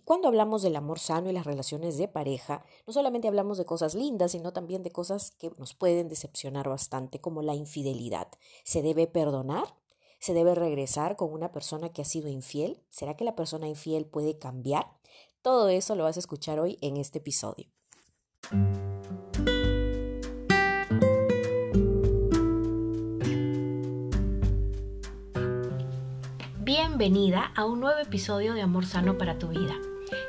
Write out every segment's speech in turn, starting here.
Y cuando hablamos del amor sano y las relaciones de pareja, no solamente hablamos de cosas lindas, sino también de cosas que nos pueden decepcionar bastante, como la infidelidad. ¿Se debe perdonar? ¿Se debe regresar con una persona que ha sido infiel? ¿Será que la persona infiel puede cambiar? Todo eso lo vas a escuchar hoy en este episodio. Bienvenida a un nuevo episodio de Amor Sano para tu Vida.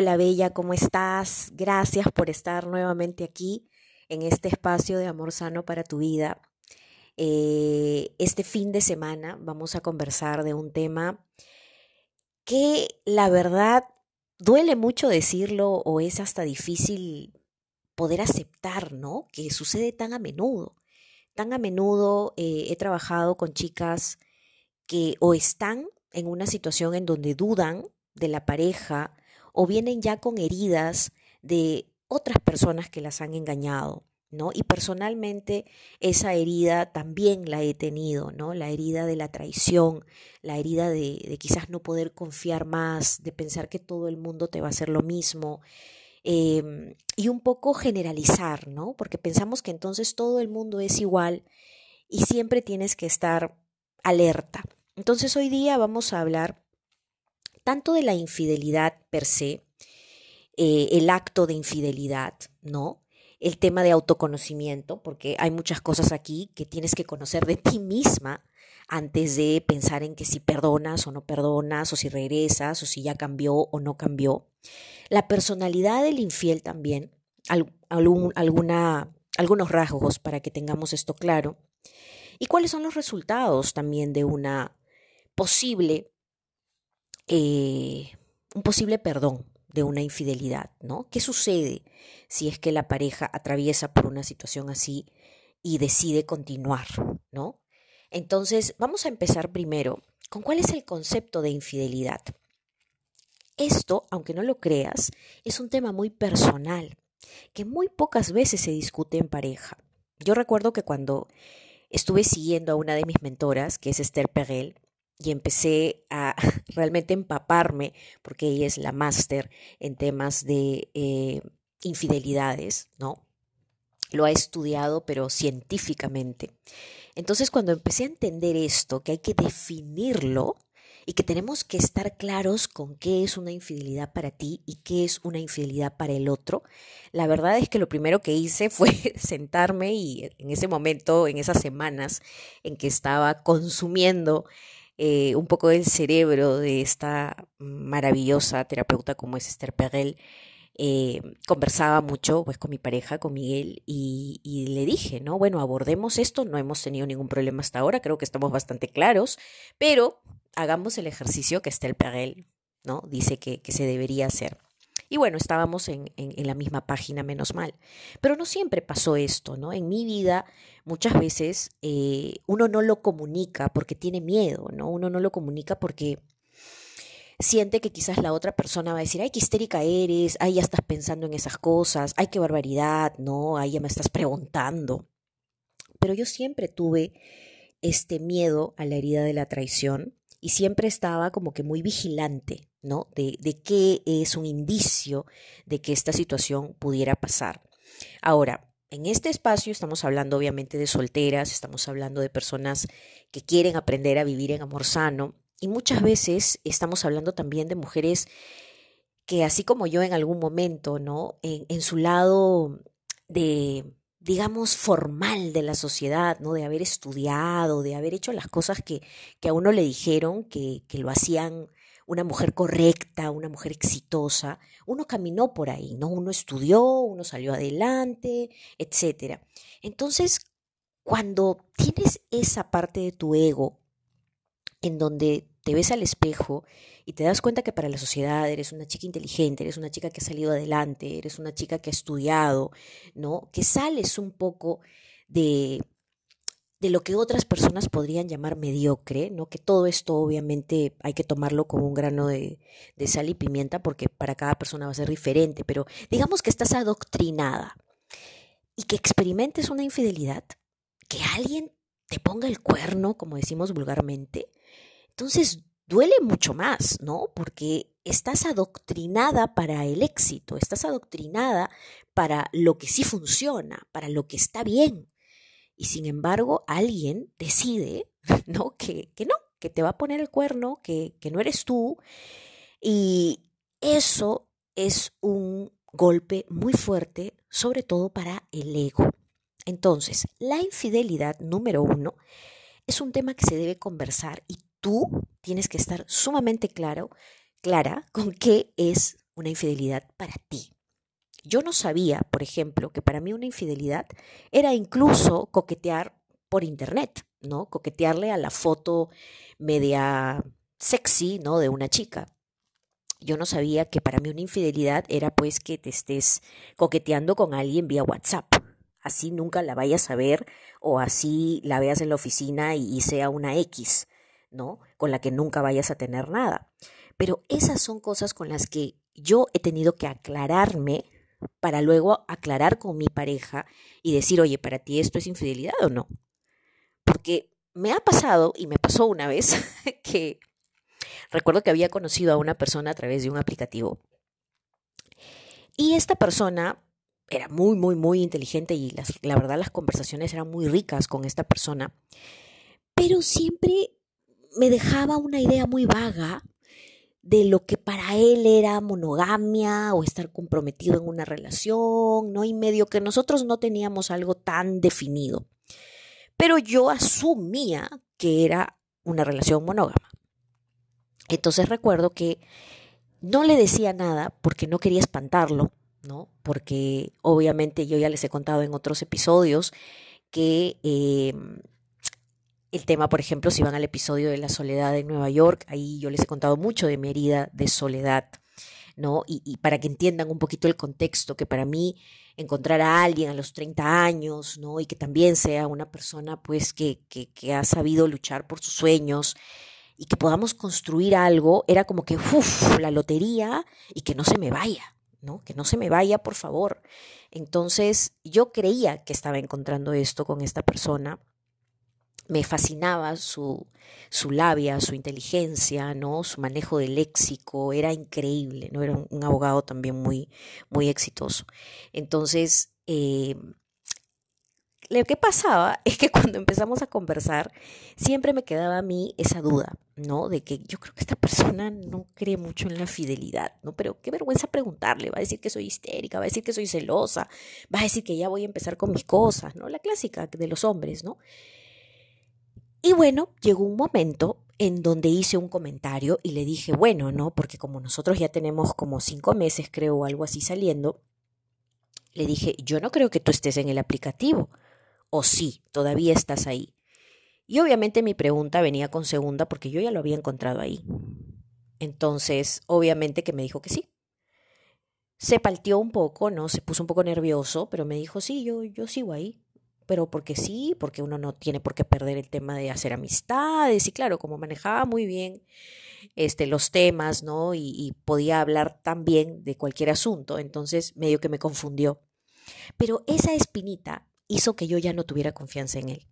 Hola Bella, ¿cómo estás? Gracias por estar nuevamente aquí en este espacio de amor sano para tu vida. Eh, este fin de semana vamos a conversar de un tema que la verdad duele mucho decirlo o es hasta difícil poder aceptar, ¿no? Que sucede tan a menudo. Tan a menudo eh, he trabajado con chicas que o están en una situación en donde dudan de la pareja, o vienen ya con heridas de otras personas que las han engañado, ¿no? Y personalmente esa herida también la he tenido, ¿no? La herida de la traición, la herida de, quizás no poder confiar más, de pensar que todo el mundo te va a hacer lo mismo. Em, y un poco generalizar, ¿no? Porque pensamos que entonces todo el mundo es igual y siempre tienes que estar alerta. Entonces hoy día vamos a hablar tanto de la infidelidad per se, eh, el acto de infidelidad, ¿no? El tema de autoconocimiento, porque hay muchas cosas aquí que tienes que conocer de ti misma antes de pensar en que si perdonas o no perdonas, o si regresas, o si ya cambió o no cambió. La personalidad del infiel también, alguna, algunos rasgos para que tengamos esto claro. Y cuáles son los resultados también de una posible eh, un posible perdón de una infidelidad, ¿no? ¿Qué sucede si es que la pareja atraviesa por una situación así y decide continuar, ¿no? Entonces, vamos a empezar primero con cuál es el concepto de infidelidad. Esto, aunque no lo creas, es un tema muy personal, que muy pocas veces se discute en pareja. Yo recuerdo que cuando estuve siguiendo a una de mis mentoras, que es Esther Perel, y empecé a realmente empaparme, porque ella es la máster en temas de eh, infidelidades, ¿no? Lo ha estudiado, pero científicamente. Entonces, cuando empecé a entender esto, que hay que definirlo y que tenemos que estar claros con qué es una infidelidad para ti y qué es una infidelidad para el otro, la verdad es que lo primero que hice fue sentarme y en ese momento, en esas semanas en que estaba consumiendo eh, un poco del cerebro de esta maravillosa terapeuta como es Esther Perel. Eh, conversaba mucho pues con mi pareja, con Miguel, y, y, le dije, ¿no? Bueno, abordemos esto, no hemos tenido ningún problema hasta ahora, creo que estamos bastante claros, pero hagamos el ejercicio que Esther Perel, ¿no? Dice que, que se debería hacer. Y bueno, estábamos en, la misma página, menos mal. Pero no siempre pasó esto, ¿no? En mi vida muchas veces eh, uno no lo comunica porque tiene miedo, ¿no? Uno no lo comunica porque siente que quizás la otra persona va a decir, ay, qué histérica eres, ay, ya estás pensando en esas cosas, ay, qué barbaridad, ¿no? Ay, ya me estás preguntando. Pero yo siempre tuve este miedo a la herida de la traición y siempre estaba como que muy vigilante, ¿no? De, de qué es un indicio de que esta situación pudiera pasar. Ahora, en este espacio estamos hablando obviamente de solteras, estamos hablando de personas que quieren aprender a vivir en amor sano y muchas veces estamos hablando también de mujeres que así como yo en algún momento, ¿no? En, su lado de, digamos, formal de la sociedad, ¿no? De haber estudiado, de haber hecho las cosas que, que a uno le dijeron que, que lo hacían una mujer correcta, una mujer exitosa. Uno caminó por ahí, ¿no? Uno estudió, uno salió adelante, etc. Entonces, cuando tienes esa parte de tu ego en donde te ves al espejo y te das cuenta que para la sociedad eres una chica inteligente, eres una chica que ha salido adelante, eres una chica que ha estudiado, ¿no? Que sales un poco de, de lo que otras personas podrían llamar mediocre, ¿no? Que todo esto obviamente hay que tomarlo con un grano de, de sal y pimienta porque para cada persona va a ser diferente, pero digamos que estás adoctrinada y que experimentes una infidelidad, que alguien te ponga el cuerno, como decimos vulgarmente, entonces duele mucho más, ¿no? Porque estás adoctrinada para el éxito, estás adoctrinada para lo que sí funciona, para lo que está bien. Y sin embargo, alguien decide, ¿no? Que, que no, que te va a poner el cuerno, que, que no eres tú. Y eso es un golpe muy fuerte, sobre todo para el ego. Entonces, la infidelidad número uno es un tema que se debe conversar y tú tienes que estar sumamente claro, clara con qué es una infidelidad para ti. Yo no sabía, por ejemplo, que para mí una infidelidad era incluso coquetear por internet, ¿no? Coquetearle a la foto media sexy, ¿no? De una chica. Yo no sabía que para mí una infidelidad era pues que te estés coqueteando con alguien vía WhatsApp. Así nunca la vayas a ver o así la veas en la oficina y, sea una X. ¿no? Con la que nunca vayas a tener nada. Pero esas son cosas con las que yo he tenido que aclararme para luego aclarar con mi pareja y decir, oye, ¿para ti esto es infidelidad o no? Porque me ha pasado, y me pasó una vez, que recuerdo que había conocido a una persona a través de un aplicativo. Y esta persona era muy, muy, muy inteligente y la verdad las conversaciones eran muy ricas con esta persona, pero siempre me dejaba una idea muy vaga de lo que para él era monogamia o estar comprometido en una relación, ¿no? Y medio que nosotros no teníamos algo tan definido. Pero yo asumía que era una relación monógama. Entonces recuerdo que no le decía nada porque no quería espantarlo, ¿no? Porque obviamente yo ya les he contado en otros episodios que eh, el tema, por ejemplo, si van al episodio de la soledad en Nueva York, ahí yo les he contado mucho de mi herida de soledad, ¿no? Y, para que entiendan un poquito el contexto, que para mí encontrar a alguien a los 30 años, ¿no? Y que también sea una persona, pues, que, que, que ha sabido luchar por sus sueños y que podamos construir algo, era como que, uff, la lotería y que no se me vaya, ¿no? Que no se me vaya, por favor. Entonces, yo creía que estaba encontrando esto con esta persona me fascinaba su, su labia, su inteligencia, ¿no? Su manejo del léxico, era increíble, ¿no? Era un, abogado también muy, muy exitoso. Entonces, eh, lo que pasaba es que cuando empezamos a conversar, siempre me quedaba a mí esa duda, ¿no? De que yo creo que esta persona no cree mucho en la fidelidad, ¿no? Pero qué vergüenza preguntarle, va a decir que soy histérica, va a decir que soy celosa, va a decir que ya voy a empezar con mis cosas, ¿no? La clásica de los hombres, ¿no? Y bueno, llegó un momento en donde hice un comentario y le dije, bueno, ¿no? Porque como nosotros ya tenemos como cinco meses, creo, o algo así saliendo, le dije, yo no creo que tú estés en el aplicativo. O sí, todavía estás ahí. Y obviamente mi pregunta venía con segunda porque yo ya lo había encontrado ahí. Entonces, obviamente que me dijo que sí. Se palteó un poco, ¿no? Se puso un poco nervioso, pero me dijo, sí, yo, yo sigo ahí pero porque sí, porque uno no tiene por qué perder el tema de hacer amistades y claro, como manejaba muy bien este, los temas, ¿no? Y, y podía hablar tan bien de cualquier asunto, entonces medio que me confundió. Pero esa espinita hizo que yo ya no tuviera confianza en él.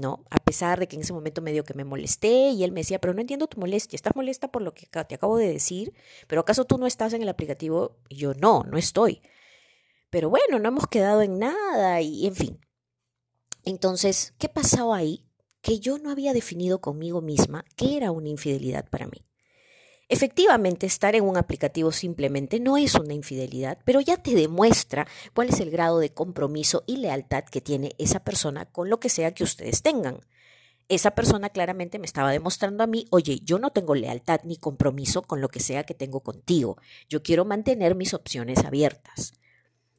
¿no? A pesar de que en ese momento medio que me molesté y él me decía, pero no entiendo tu molestia, estás molesta por lo que te acabo de decir, pero ¿acaso tú no estás en el aplicativo? Y yo no, no estoy. Pero bueno, no hemos quedado en nada y en fin, entonces, ¿qué pasaba ahí? Que yo no había definido conmigo misma qué era una infidelidad para mí. Efectivamente, estar en un aplicativo simplemente no es una infidelidad, pero ya te demuestra cuál es el grado de compromiso y lealtad que tiene esa persona con lo que sea que ustedes tengan. esa persona claramente me estaba demostrando a mí, oye, yo no tengo lealtad ni compromiso con lo que sea que tengo contigo. Yo quiero mantener mis opciones abiertas.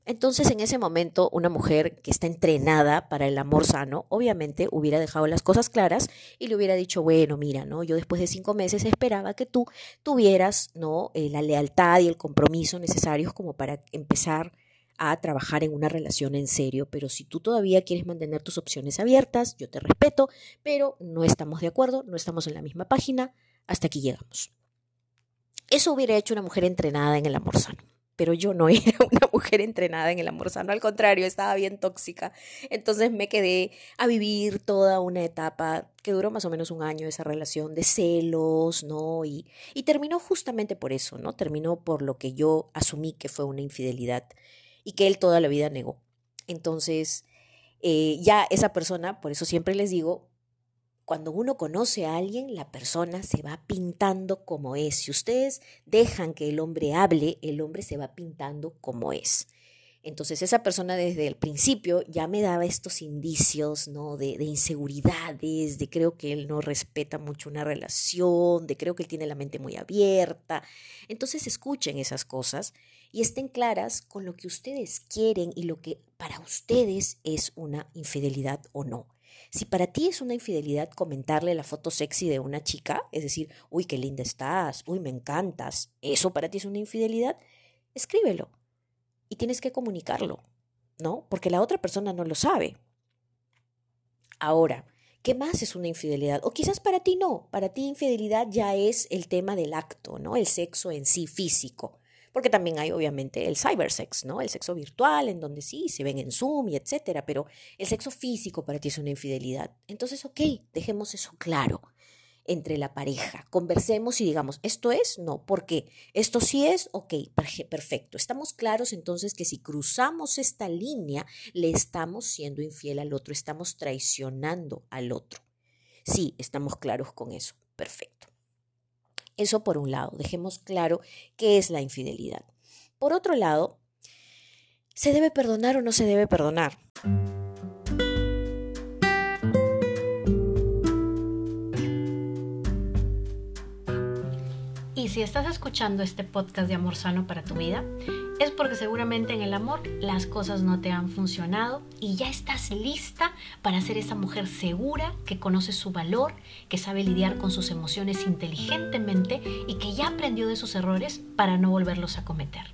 Entonces, en ese momento, una mujer que está entrenada para el amor sano, obviamente hubiera dejado las cosas claras y le hubiera dicho, bueno, mira, ¿no? Yo después de cinco meses esperaba que tú tuvieras, ¿no? Eh, la lealtad y el compromiso necesarios como para empezar a trabajar en una relación en serio, pero si tú todavía quieres mantener tus opciones abiertas, yo te respeto, pero no estamos de acuerdo, no estamos en la misma página, hasta aquí llegamos. Eso hubiera hecho una mujer entrenada en el amor sano pero yo no era una mujer entrenada en el amor sano, al contrario, estaba bien tóxica. Entonces me quedé a vivir toda una etapa que duró más o menos un año esa relación de celos, ¿no? Y, y terminó justamente por eso, ¿no? Terminó por lo que yo asumí que fue una infidelidad y que él toda la vida negó. Entonces, eh, ya esa persona, por eso siempre les digo, cuando uno conoce a alguien, la persona se va pintando como es. Si ustedes dejan que el hombre hable, el hombre se va pintando como es. Entonces esa persona desde el principio ya me daba estos indicios, ¿no? De, de, inseguridades, de creo que él no respeta mucho una relación, de creo que él tiene la mente muy abierta. Entonces escuchen esas cosas y estén claras con lo que ustedes quieren y lo que para ustedes es una infidelidad o no. Si para ti es una infidelidad comentarle la foto sexy de una chica, es decir, uy, qué linda estás, uy, me encantas, eso para ti es una infidelidad, escríbelo y tienes que comunicarlo, ¿no? Porque la otra persona no lo sabe. Ahora, ¿qué más es una infidelidad? O quizás para ti no, para ti infidelidad ya es el tema del acto, ¿no? El sexo en sí físico porque también hay obviamente el cybersex, ¿no? El sexo virtual, en donde sí, se ven en Zoom y etcétera, pero el sexo físico para ti es una infidelidad. Entonces, ok, dejemos eso claro entre la pareja. Conversemos y digamos, ¿esto es? No, ¿por qué? ¿Esto sí es? Ok, perfecto. Estamos claros entonces que si cruzamos esta línea, le estamos siendo infiel al otro, estamos traicionando al otro. Sí, estamos claros con eso. Perfecto. Eso por un lado, dejemos claro qué es la infidelidad. Por otro lado, ¿se debe perdonar o no se debe perdonar? Y si estás escuchando este podcast de Amor Sano para tu vida, es porque seguramente en el amor las cosas no te han funcionado y ya estás lista para ser esa mujer segura que conoce su valor, que sabe lidiar con sus emociones inteligentemente y que ya aprendió de sus errores para no volverlos a cometer.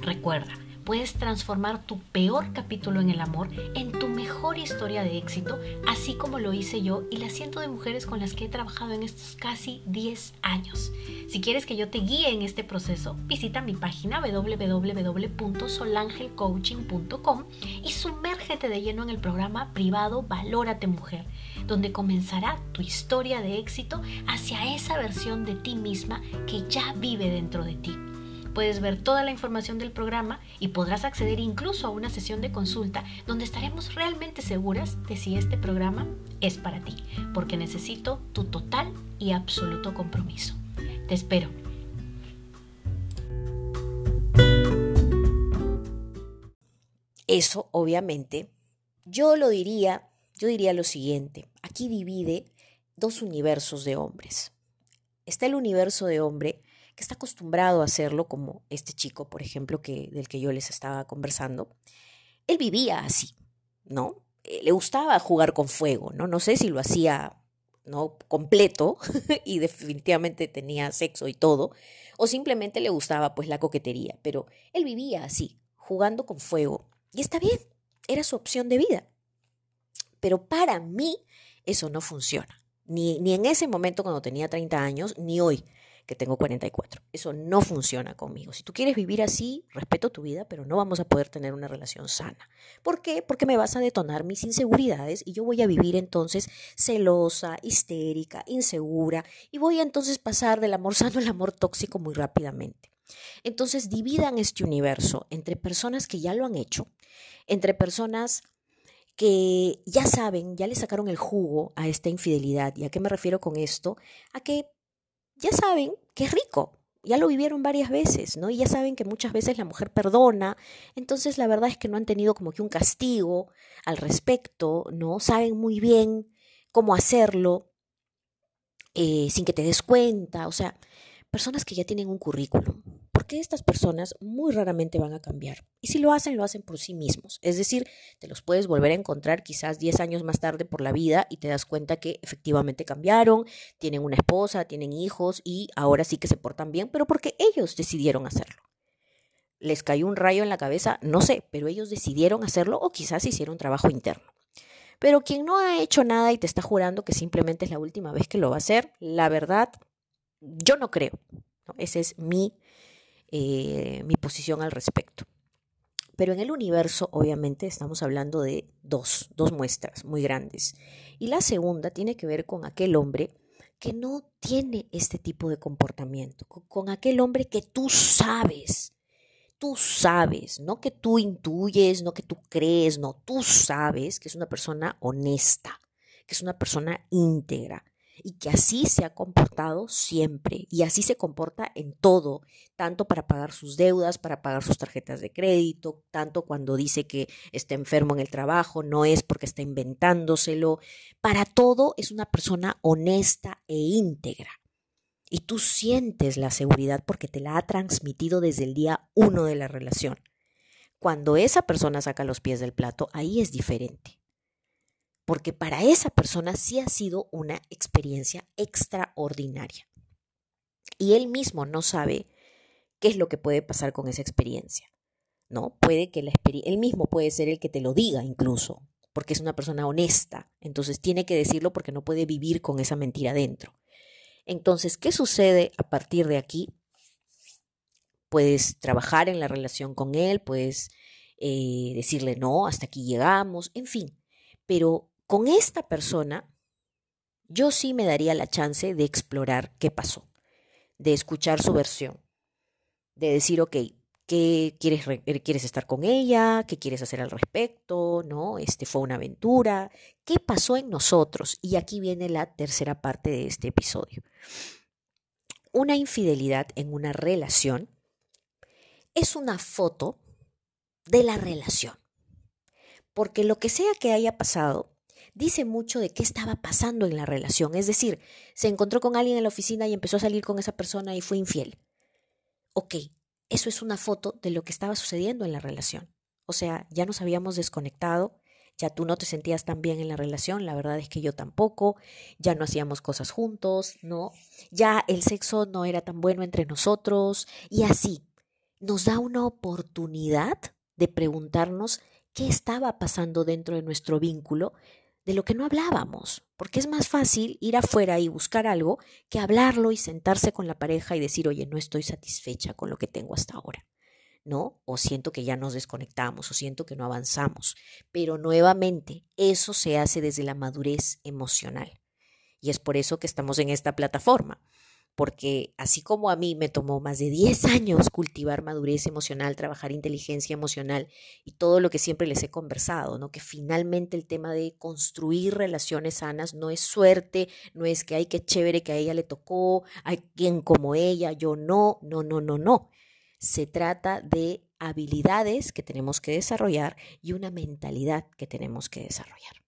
Recuerda, puedes transformar tu peor capítulo en el amor en tu mejor historia de éxito, así como lo hice yo y la ciento de mujeres con las que he trabajado en estos casi 10 años. Si quieres que yo te guíe en este proceso, visita mi página www.solangelcoaching.com y sumérgete de lleno en el programa privado Valórate Mujer, donde comenzará tu historia de éxito hacia esa versión de ti misma que ya vive dentro de ti puedes ver toda la información del programa y podrás acceder incluso a una sesión de consulta donde estaremos realmente seguras de si este programa es para ti, porque necesito tu total y absoluto compromiso. Te espero. Eso, obviamente, yo lo diría, yo diría lo siguiente, aquí divide dos universos de hombres. Está el universo de hombre que está acostumbrado a hacerlo, como este chico, por ejemplo, que, del que yo les estaba conversando, él vivía así, ¿no? Eh, le gustaba jugar con fuego, ¿no? No sé si lo hacía ¿no? completo y definitivamente tenía sexo y todo, o simplemente le gustaba pues la coquetería, pero él vivía así, jugando con fuego, y está bien, era su opción de vida. Pero para mí eso no funciona, ni, ni en ese momento cuando tenía 30 años, ni hoy que tengo 44. Eso no funciona conmigo. Si tú quieres vivir así, respeto tu vida, pero no vamos a poder tener una relación sana. ¿Por qué? Porque me vas a detonar mis inseguridades y yo voy a vivir entonces celosa, histérica, insegura y voy a entonces pasar del amor sano al amor tóxico muy rápidamente. Entonces dividan este universo entre personas que ya lo han hecho, entre personas que ya saben, ya le sacaron el jugo a esta infidelidad. ¿Y a qué me refiero con esto? A que ya saben que es rico, ya lo vivieron varias veces, ¿no? Y ya saben que muchas veces la mujer perdona, entonces la verdad es que no han tenido como que un castigo al respecto, ¿no? Saben muy bien cómo hacerlo eh, sin que te des cuenta. O sea, personas que ya tienen un currículum. Porque estas personas muy raramente van a cambiar. Y si lo hacen, lo hacen por sí mismos. Es decir, te los puedes volver a encontrar quizás 10 años más tarde por la vida y te das cuenta que efectivamente cambiaron, tienen una esposa, tienen hijos y ahora sí que se portan bien, pero porque ellos decidieron hacerlo. Les cayó un rayo en la cabeza, no sé, pero ellos decidieron hacerlo o quizás hicieron trabajo interno. Pero quien no ha hecho nada y te está jurando que simplemente es la última vez que lo va a hacer, la verdad, yo no creo. Esa es mi, eh, mi posición al respecto. Pero en el universo, obviamente, estamos hablando de dos, dos muestras muy grandes. Y la segunda tiene que ver con aquel hombre que no tiene este tipo de comportamiento, con aquel hombre que tú sabes, tú sabes, no que tú intuyes, no que tú crees, no, tú sabes que es una persona honesta, que es una persona íntegra, y que así se ha comportado siempre y así se comporta en todo, tanto para pagar sus deudas, para pagar sus tarjetas de crédito, tanto cuando dice que está enfermo en el trabajo, no es porque está inventándoselo, para todo es una persona honesta e íntegra. Y tú sientes la seguridad porque te la ha transmitido desde el día uno de la relación. Cuando esa persona saca los pies del plato, ahí es diferente porque para esa persona sí ha sido una experiencia extraordinaria. Y él mismo no sabe qué es lo que puede pasar con esa experiencia. ¿No? Puede que la él mismo puede ser el que te lo diga incluso, porque es una persona honesta, entonces tiene que decirlo porque no puede vivir con esa mentira dentro. Entonces, ¿qué sucede a partir de aquí? Puedes trabajar en la relación con él, puedes eh, decirle no, hasta aquí llegamos, en fin, pero con esta persona, yo sí me daría la chance de explorar qué pasó, de escuchar su versión, de decir, ok, ¿qué quieres, eh, quieres estar con ella? ¿Qué quieres hacer al respecto? ¿No? Este fue una aventura. ¿Qué pasó en nosotros? Y aquí viene la tercera parte de este episodio. Una infidelidad en una relación es una foto de la relación. Porque lo que sea que haya pasado, dice mucho de qué estaba pasando en la relación. Es decir, se encontró con alguien en la oficina y empezó a salir con esa persona y fue infiel. Ok, eso es una foto de lo que estaba sucediendo en la relación. O sea, ya nos habíamos desconectado, ya tú no te sentías tan bien en la relación, la verdad es que yo tampoco, ya no hacíamos cosas juntos, ¿no? Ya el sexo no era tan bueno entre nosotros y así nos da una oportunidad de preguntarnos qué estaba pasando dentro de nuestro vínculo de lo que no hablábamos, porque es más fácil ir afuera y buscar algo que hablarlo y sentarse con la pareja y decir, oye, no estoy satisfecha con lo que tengo hasta ahora. ¿no? O siento que ya nos desconectamos, o siento que no avanzamos. Pero nuevamente, eso se hace desde la madurez emocional. Y es por eso que estamos en esta plataforma, porque así como a mí me tomó más de 10 años cultivar madurez emocional, trabajar inteligencia emocional y todo lo que siempre les he conversado, ¿no? Que finalmente el tema de construir relaciones sanas no es suerte, no es que hay que chévere que a ella le tocó, hay quien como ella, yo no, no, no, no, no. Se trata de habilidades que tenemos que desarrollar y una mentalidad que tenemos que desarrollar.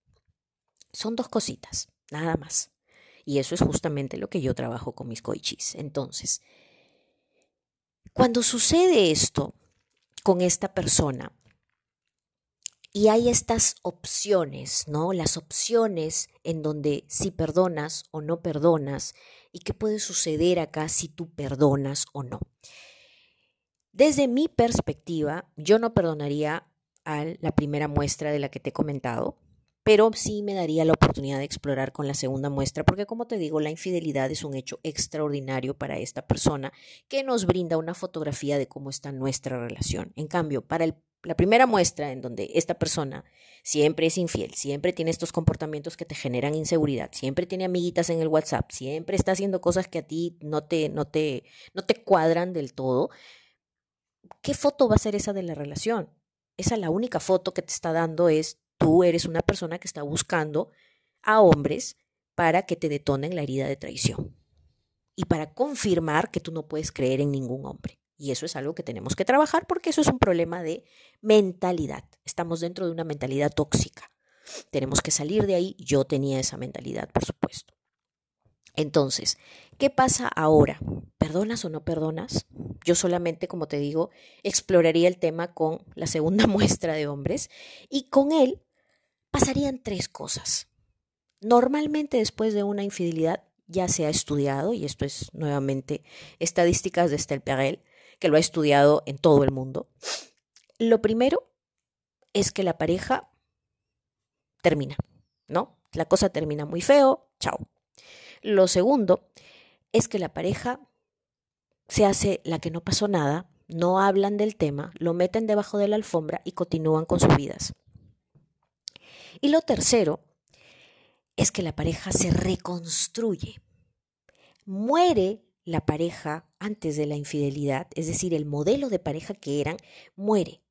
Son dos cositas, nada más. Y eso es justamente lo que yo trabajo con mis coichis. Entonces, cuando sucede esto con esta persona, y hay estas opciones, ¿no? Las opciones en donde si perdonas o no perdonas y qué puede suceder acá si tú perdonas o no. Desde mi perspectiva, yo no perdonaría a la primera muestra de la que te he comentado, pero sí me daría la oportunidad de explorar con la segunda muestra, porque como te digo, la infidelidad es un hecho extraordinario para esta persona que nos brinda una fotografía de cómo está nuestra relación. En cambio, para la primera muestra en donde esta persona siempre es infiel, siempre tiene estos comportamientos que te generan inseguridad, siempre tiene amiguitas en el WhatsApp, siempre está haciendo cosas que a ti no te, no te, no te cuadran del todo, ¿qué foto va a ser esa de la relación? Esa la única foto que te está dando es tú eres una persona que está buscando a hombres para que te detonen la herida de traición y para confirmar que tú no puedes creer en ningún hombre. Y eso es algo que tenemos que trabajar porque eso es un problema de mentalidad. Estamos dentro de una mentalidad tóxica. tenemos que salir de ahí. Yo tenía esa mentalidad, por supuesto. Entonces, ¿qué pasa ahora? ¿Perdonas o no perdonas? Yo solamente, como te digo, exploraría el tema con la segunda muestra de hombres y con él pasarían tres cosas. Normalmente después de una infidelidad ya se ha estudiado, y esto es nuevamente estadísticas de Stelperel, que lo ha estudiado en todo el mundo. Lo primero es que la pareja termina, ¿no? La cosa termina muy feo, chao. Lo segundo es que la pareja se hace la que no pasó nada, no hablan del tema, lo meten debajo de la alfombra y continúan con sus vidas. Y lo tercero es que la pareja se reconstruye. Muere la pareja antes de la infidelidad, es decir, el modelo de pareja que eran, muere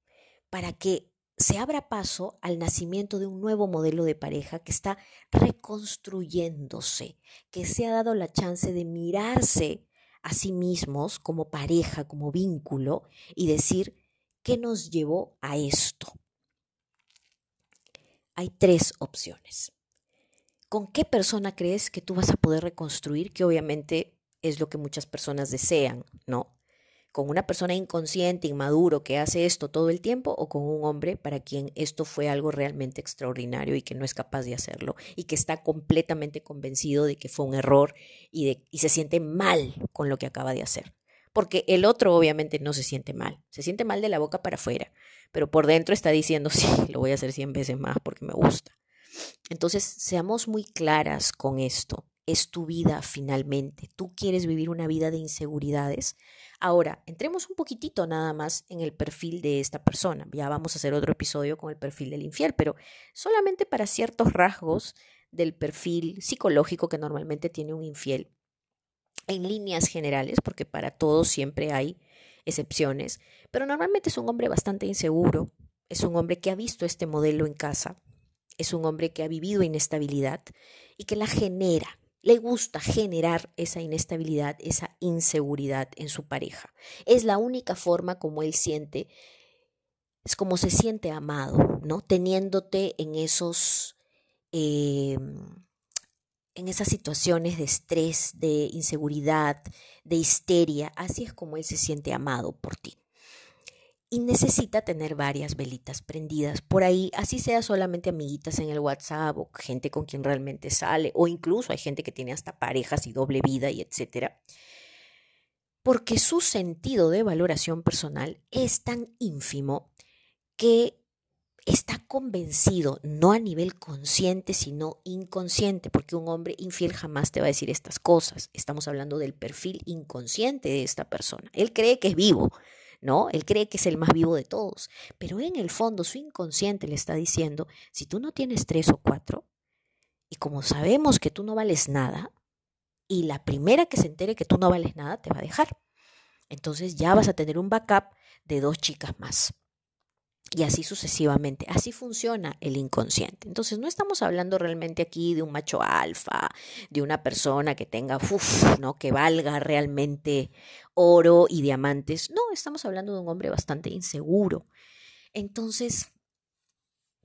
para que se abra paso al nacimiento de un nuevo modelo de pareja que está reconstruyéndose, que se ha dado la chance de mirarse a sí mismos como pareja, como vínculo y decir, ¿qué nos llevó a esto? Hay tres opciones. ¿Con qué persona crees que tú vas a poder reconstruir? Que obviamente es lo que muchas personas desean, ¿no? con una persona inconsciente, inmaduro, que hace esto todo el tiempo, o con un hombre para quien esto fue algo realmente extraordinario y que no es capaz de hacerlo y que está completamente convencido de que fue un error y, de, y se siente mal con lo que acaba de hacer. Porque el otro obviamente no se siente mal, se siente mal de la boca para afuera, pero por dentro está diciendo, sí, lo voy a hacer 100 veces más porque me gusta. Entonces, seamos muy claras con esto. Es tu vida finalmente. Tú quieres vivir una vida de inseguridades. Ahora, entremos un poquitito nada más en el perfil de esta persona. Ya vamos a hacer otro episodio con el perfil del infiel, pero solamente para ciertos rasgos del perfil psicológico que normalmente tiene un infiel. En líneas generales, porque para todos siempre hay excepciones, pero normalmente es un hombre bastante inseguro, es un hombre que ha visto este modelo en casa, es un hombre que ha vivido inestabilidad y que la genera le gusta generar esa inestabilidad, esa inseguridad en su pareja. Es la única forma como él siente, es como se siente amado, ¿no? Teniéndote en esos, em, en esas situaciones de estrés, de inseguridad, de histeria. Así es como él se siente amado por ti y necesita tener varias velitas prendidas por ahí, así sea solamente amiguitas en el WhatsApp o gente con quien realmente sale, o incluso hay gente que tiene hasta parejas y doble vida y etcétera. Porque su sentido de valoración personal es tan ínfimo que está convencido, no a nivel consciente, sino inconsciente, porque un hombre infiel jamás te va a decir estas cosas. Estamos hablando del perfil inconsciente de esta persona. Él cree que es vivo, ¿no? Él cree que es el más vivo de todos, pero en el fondo su inconsciente le está diciendo, si tú no tienes tres o cuatro, y como sabemos que tú no vales nada, y la primera que se entere que tú no vales nada te va a dejar. Entonces ya vas a tener un backup de dos chicas más. Y así sucesivamente. Así funciona el inconsciente. Entonces no estamos hablando realmente aquí de un macho alfa, de una persona que tenga, ¿no? Que valga realmente oro y diamantes. No, estamos hablando de un hombre bastante inseguro. Entonces,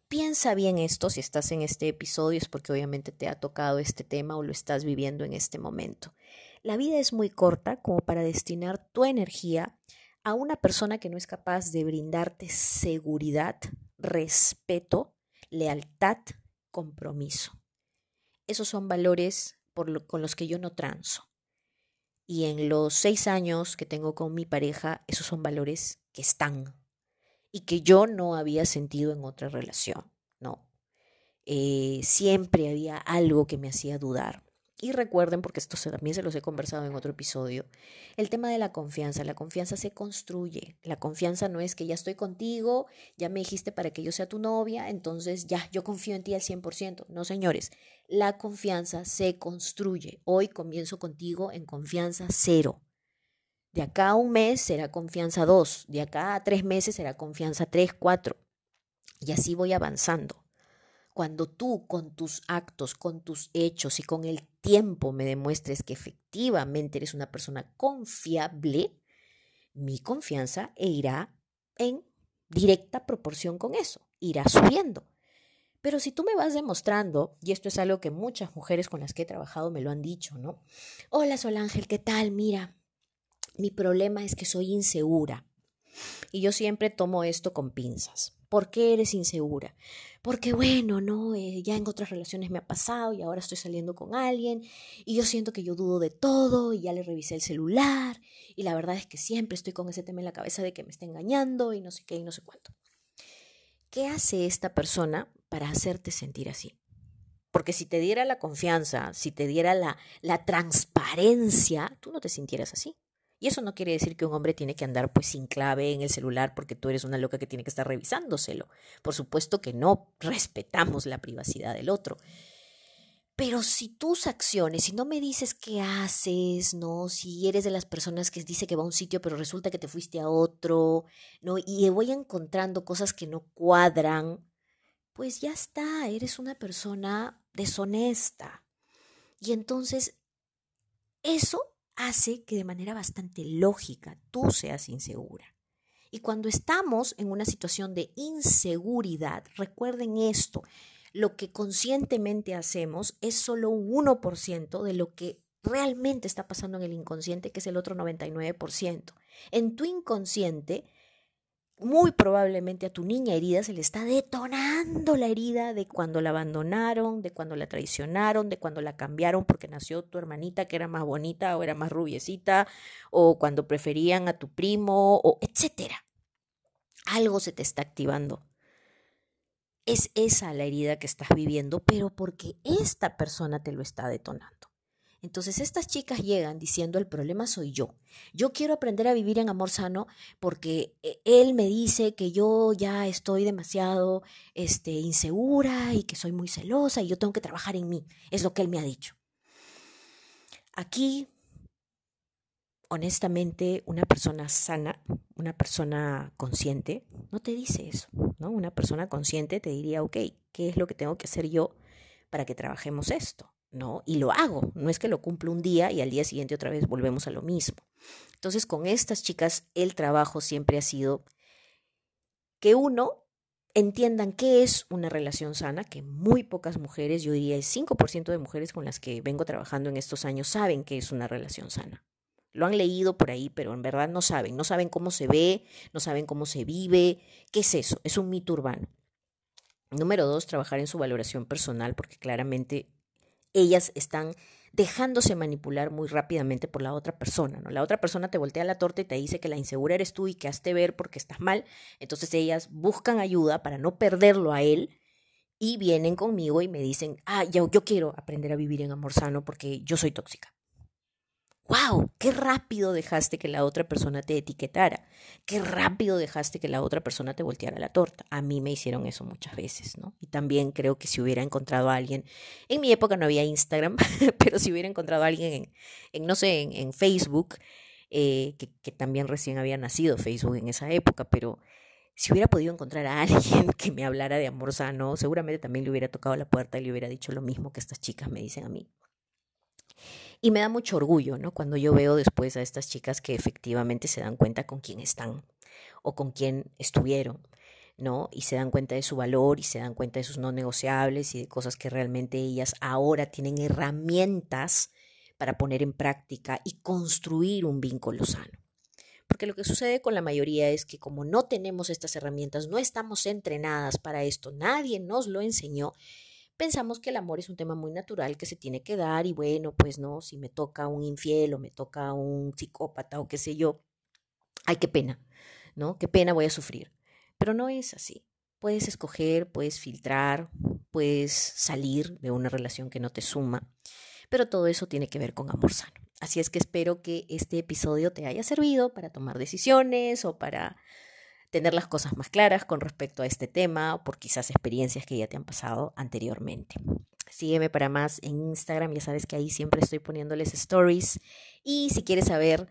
piensa bien esto si estás en este episodio, es porque obviamente te ha tocado este tema o lo estás viviendo en este momento. La vida es muy corta como para destinar tu energía a una persona que no es capaz de brindarte seguridad, respeto, lealtad, compromiso. Esos son valores con los que yo no transo. Y en los seis años que tengo con mi pareja, esos son valores que están y que yo no había sentido en otra relación, ¿no? Eh, siempre había algo que me hacía dudar. Y recuerden, porque esto también se los he conversado en otro episodio, el tema de la confianza. La confianza se construye. La confianza no es que ya estoy contigo, ya me dijiste para que yo sea tu novia, entonces ya, yo confío en ti al 100%. No, señores, la confianza se construye. Hoy comienzo contigo en confianza cero. De acá a un mes será confianza dos, de acá a tres meses será confianza tres, cuatro. Y así voy avanzando. Cuando tú con tus actos, con tus hechos y con el tiempo me demuestres que efectivamente eres una persona confiable, mi confianza irá en directa proporción con eso, irá subiendo. Pero si tú me vas demostrando, y esto es algo que muchas mujeres con las que he trabajado me lo han dicho, ¿no? Hola Sol Ángel, ¿qué tal? Mira, mi problema es que soy insegura. Y yo siempre tomo esto con pinzas. ¿Por qué eres insegura? Porque bueno, no, eh, ya en otras relaciones me ha pasado y ahora estoy saliendo con alguien y yo siento que yo dudo de todo y ya le revisé el celular y la verdad es que siempre estoy con ese tema en la cabeza de que me está engañando y no sé qué y no sé cuánto. ¿Qué hace esta persona para hacerte sentir así? Porque si te diera la confianza, si te diera la, la transparencia, tú no te sintieras así. Y eso no quiere decir que un hombre tiene que andar pues sin clave en el celular porque tú eres una loca que tiene que estar revisándoselo. Por supuesto que no respetamos la privacidad del otro. Pero si tus acciones, si no me dices qué haces, ¿no? Si eres de las personas que dice que va a un sitio pero resulta que te fuiste a otro, ¿no? Y voy encontrando cosas que no cuadran, pues ya está, eres una persona deshonesta. Y entonces eso hace que de manera bastante lógica tú seas insegura. Y cuando estamos en una situación de inseguridad, recuerden esto, lo que conscientemente hacemos es solo un 1% de lo que realmente está pasando en el inconsciente, que es el otro 99%. En tu inconsciente muy probablemente a tu niña herida se le está detonando la herida de cuando la abandonaron, de cuando la traicionaron, de cuando la cambiaron porque nació tu hermanita que era más bonita o era más rubiecita, o cuando preferían a tu primo, o etcétera. Algo se te está activando. Es esa la herida que estás viviendo, pero porque esta persona te lo está detonando. Entonces estas chicas llegan diciendo el problema soy yo. Yo quiero aprender a vivir en amor sano porque eh, él me dice que yo ya estoy demasiado este, insegura y que soy muy celosa y yo tengo que trabajar en mí. Es lo que él me ha dicho. Aquí, honestamente, una persona sana, una persona consciente, no te dice eso, ¿no? Una persona consciente te diría, ok, ¿qué es lo que tengo que hacer yo para que trabajemos esto? ¿No? Y lo hago, no es que lo cumplo un día y al día siguiente otra vez volvemos a lo mismo. Entonces, con estas chicas, el trabajo siempre ha sido que uno entiendan qué es una relación sana, que muy pocas mujeres, yo diría el 5% de mujeres con las que vengo trabajando en estos años saben qué es una relación sana. Lo han leído por ahí, pero en verdad no saben, no saben cómo se ve, no saben cómo se vive, qué es eso, es un mito urbano. Número dos, trabajar en su valoración personal, porque claramente ellas están dejándose manipular muy rápidamente por la otra persona, ¿no? La otra persona te voltea la torta y te dice que la insegura eres tú y que hazte ver porque estás mal. Entonces ellas buscan ayuda para no perderlo a él y vienen conmigo y me dicen, ah, yo, yo quiero aprender a vivir en amor sano porque yo soy tóxica wow, qué rápido dejaste que la otra persona te etiquetara, qué rápido dejaste que la otra persona te volteara la torta. A mí me hicieron eso muchas veces, ¿no? Y también creo que si hubiera encontrado a alguien, en mi época no había Instagram, pero si hubiera encontrado a alguien en, no sé, en, Facebook, eh, que, que también recién había nacido Facebook en esa época, pero si hubiera podido encontrar a alguien que me hablara de amor sano, seguramente también le hubiera tocado la puerta y le hubiera dicho lo mismo que estas chicas me dicen a mí. Y me da mucho orgullo, ¿no? Cuando yo veo después a estas chicas que efectivamente se dan cuenta con quién están o con quién estuvieron, ¿no? Y se dan cuenta de su valor y se dan cuenta de sus no negociables y de cosas que realmente ellas ahora tienen herramientas para poner en práctica y construir un vínculo sano. Porque lo que sucede con la mayoría es que como no tenemos estas herramientas, no estamos entrenadas para esto, nadie nos lo enseñó, pensamos que el amor es un tema muy natural que se tiene que dar y bueno, pues no, si me toca un infiel o me toca un psicópata o qué sé yo, ay, qué pena, ¿no? Qué pena voy a sufrir. Pero no es así. Puedes escoger, puedes filtrar, puedes salir de una relación que no te suma, pero todo eso tiene que ver con amor sano. Así es que espero que este episodio te haya servido para tomar decisiones o para tener las cosas más claras con respecto a este tema o por quizás experiencias que ya te han pasado anteriormente. Sígueme para más en Instagram, ya sabes que ahí siempre estoy poniéndoles stories. Y si quieres saber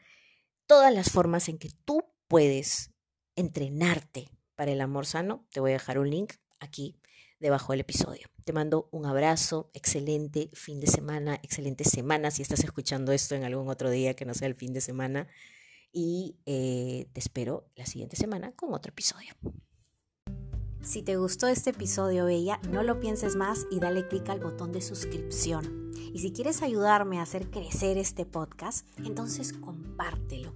todas las formas en que tú puedes entrenarte para el amor sano, te voy a dejar un link aquí debajo del episodio. Te mando un abrazo, excelente fin de semana, excelente semana si estás escuchando esto en algún otro día que no sea el fin de semana y eh, te espero la siguiente semana con otro episodio. Si te gustó este episodio, Bella, no lo pienses más y dale clic al botón de suscripción. Y si quieres ayudarme a hacer crecer este podcast, entonces compártelo.